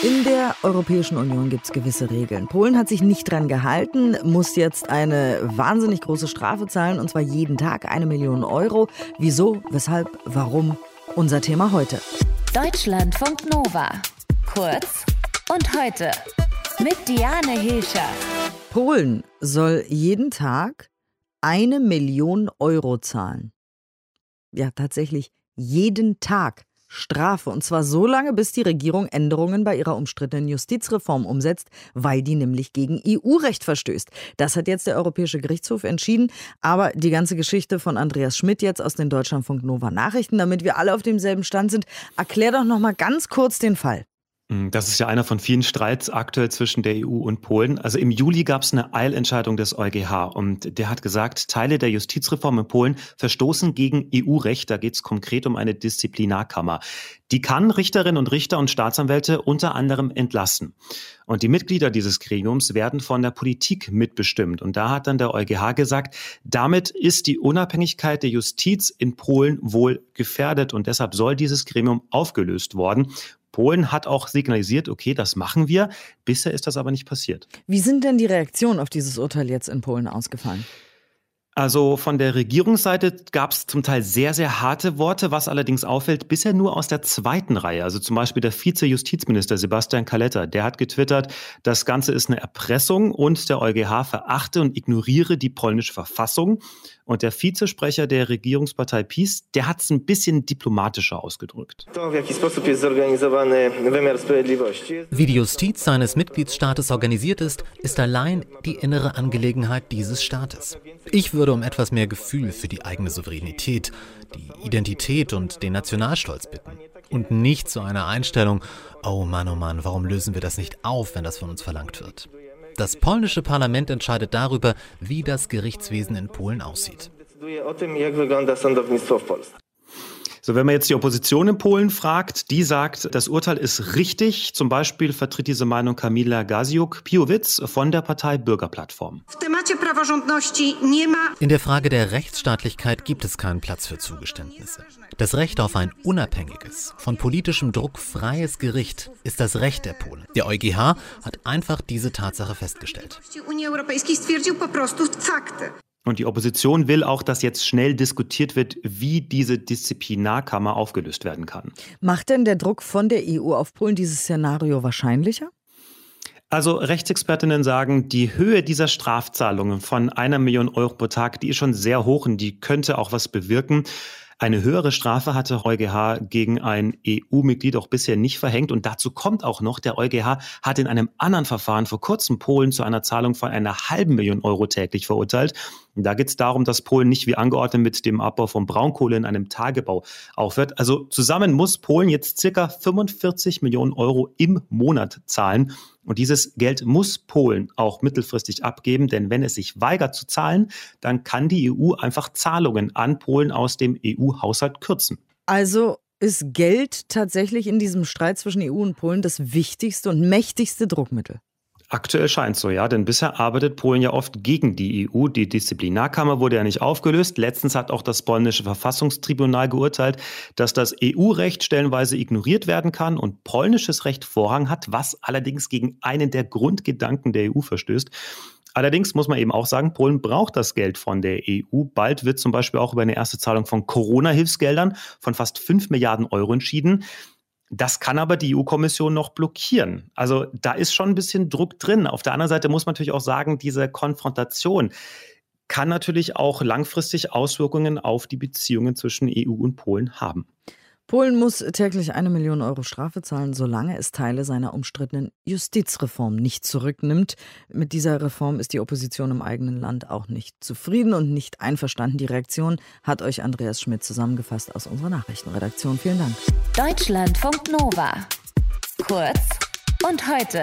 In der Europäischen Union gibt es gewisse Regeln. Polen hat sich nicht dran gehalten, muss jetzt eine wahnsinnig große Strafe zahlen, und zwar jeden Tag eine Million Euro. Wieso, weshalb, warum? Unser Thema heute. Deutschlandfunk Nova. Kurz und heute. Mit Diane Hilscher. Polen soll jeden Tag eine Million Euro zahlen. Ja, tatsächlich jeden Tag. Strafe. Und zwar so lange, bis die Regierung Änderungen bei ihrer umstrittenen Justizreform umsetzt, weil die nämlich gegen EU-Recht verstößt. Das hat jetzt der Europäische Gerichtshof entschieden. Aber die ganze Geschichte von Andreas Schmidt jetzt aus den Deutschlandfunk Nova Nachrichten, damit wir alle auf demselben Stand sind, erklär doch noch mal ganz kurz den Fall. Hm, das ist ja einer von vielen Streits aktuell zwischen der EU und Polen. Also im Juli gab es eine Eilentscheidung des EuGH und der hat gesagt, Teile der Justizreform in Polen verstoßen gegen EU-Recht. Da geht es konkret um eine Disziplinarkammer. Die kann Richterinnen und Richter und Staatsanwälte unter anderem entlassen. Und die Mitglieder dieses Gremiums werden von der Politik mitbestimmt. Und da hat dann der EuGH gesagt, damit ist die Unabhängigkeit der Justiz in Polen wohl gefährdet und deshalb soll dieses Gremium aufgelöst worden. Polen hat auch signalisiert, okay, das machen wir. Bisher ist das aber nicht passiert. Wie sind denn die Reaktionen auf dieses Urteil jetzt in Polen ausgefallen? Also von der Regierungsseite gab es zum Teil sehr, sehr harte Worte, was allerdings auffällt, bisher nur aus der zweiten Reihe. Also zum Beispiel der Vize-Justizminister Sebastian Kaletta, der hat getwittert, das Ganze ist eine Erpressung und der EuGH verachte und ignoriere die polnische Verfassung. Und der Vizesprecher der Regierungspartei PiS, der hat es ein bisschen diplomatischer ausgedrückt. Wie die Justiz seines Mitgliedstaates organisiert ist, ist allein die innere Angelegenheit dieses Staates. Ich würde um etwas mehr Gefühl für die eigene Souveränität, die Identität und den Nationalstolz bitten. Und nicht zu einer Einstellung, oh Mann, oh Mann, warum lösen wir das nicht auf, wenn das von uns verlangt wird. Das polnische Parlament entscheidet darüber, wie das Gerichtswesen in Polen aussieht. So, wenn man jetzt die Opposition in Polen fragt, die sagt, das Urteil ist richtig. Zum Beispiel vertritt diese Meinung Kamila Gaziuk-Piowicz von der Partei Bürgerplattform. In der Frage der Rechtsstaatlichkeit gibt es keinen Platz für Zugeständnisse. Das Recht auf ein unabhängiges, von politischem Druck freies Gericht ist das Recht der Polen. Der EuGH hat einfach diese Tatsache festgestellt. Und die Opposition will auch, dass jetzt schnell diskutiert wird, wie diese Disziplinarkammer aufgelöst werden kann. Macht denn der Druck von der EU auf Polen dieses Szenario wahrscheinlicher? Also Rechtsexpertinnen sagen, die Höhe dieser Strafzahlungen von einer Million Euro pro Tag, die ist schon sehr hoch und die könnte auch was bewirken. Eine höhere Strafe hatte EuGH gegen ein EU-Mitglied auch bisher nicht verhängt. Und dazu kommt auch noch, der EuGH hat in einem anderen Verfahren vor kurzem Polen zu einer Zahlung von einer halben Million Euro täglich verurteilt. Da geht es darum, dass Polen nicht wie angeordnet mit dem Abbau von Braunkohle in einem Tagebau aufhört. Also zusammen muss Polen jetzt circa 45 Millionen Euro im Monat zahlen. Und dieses Geld muss Polen auch mittelfristig abgeben, denn wenn es sich weigert zu zahlen, dann kann die EU einfach Zahlungen an Polen aus dem EU-Haushalt kürzen. Also ist Geld tatsächlich in diesem Streit zwischen EU und Polen das wichtigste und mächtigste Druckmittel? Aktuell scheint so, ja, denn bisher arbeitet Polen ja oft gegen die EU. Die Disziplinarkammer wurde ja nicht aufgelöst. Letztens hat auch das polnische Verfassungstribunal geurteilt, dass das EU-Recht stellenweise ignoriert werden kann und polnisches Recht Vorrang hat, was allerdings gegen einen der Grundgedanken der EU verstößt. Allerdings muss man eben auch sagen, Polen braucht das Geld von der EU. Bald wird zum Beispiel auch über eine erste Zahlung von Corona-Hilfsgeldern von fast 5 Milliarden Euro entschieden. Das kann aber die EU-Kommission noch blockieren. Also da ist schon ein bisschen Druck drin. Auf der anderen Seite muss man natürlich auch sagen, diese Konfrontation kann natürlich auch langfristig Auswirkungen auf die Beziehungen zwischen EU und Polen haben. Polen muss täglich eine Million Euro Strafe zahlen, solange es Teile seiner umstrittenen Justizreform nicht zurücknimmt. Mit dieser Reform ist die Opposition im eigenen Land auch nicht zufrieden und nicht einverstanden. Die Reaktion hat euch Andreas Schmidt zusammengefasst aus unserer Nachrichtenredaktion. Vielen Dank. Deutschlandfunk Nova. Kurz und heute.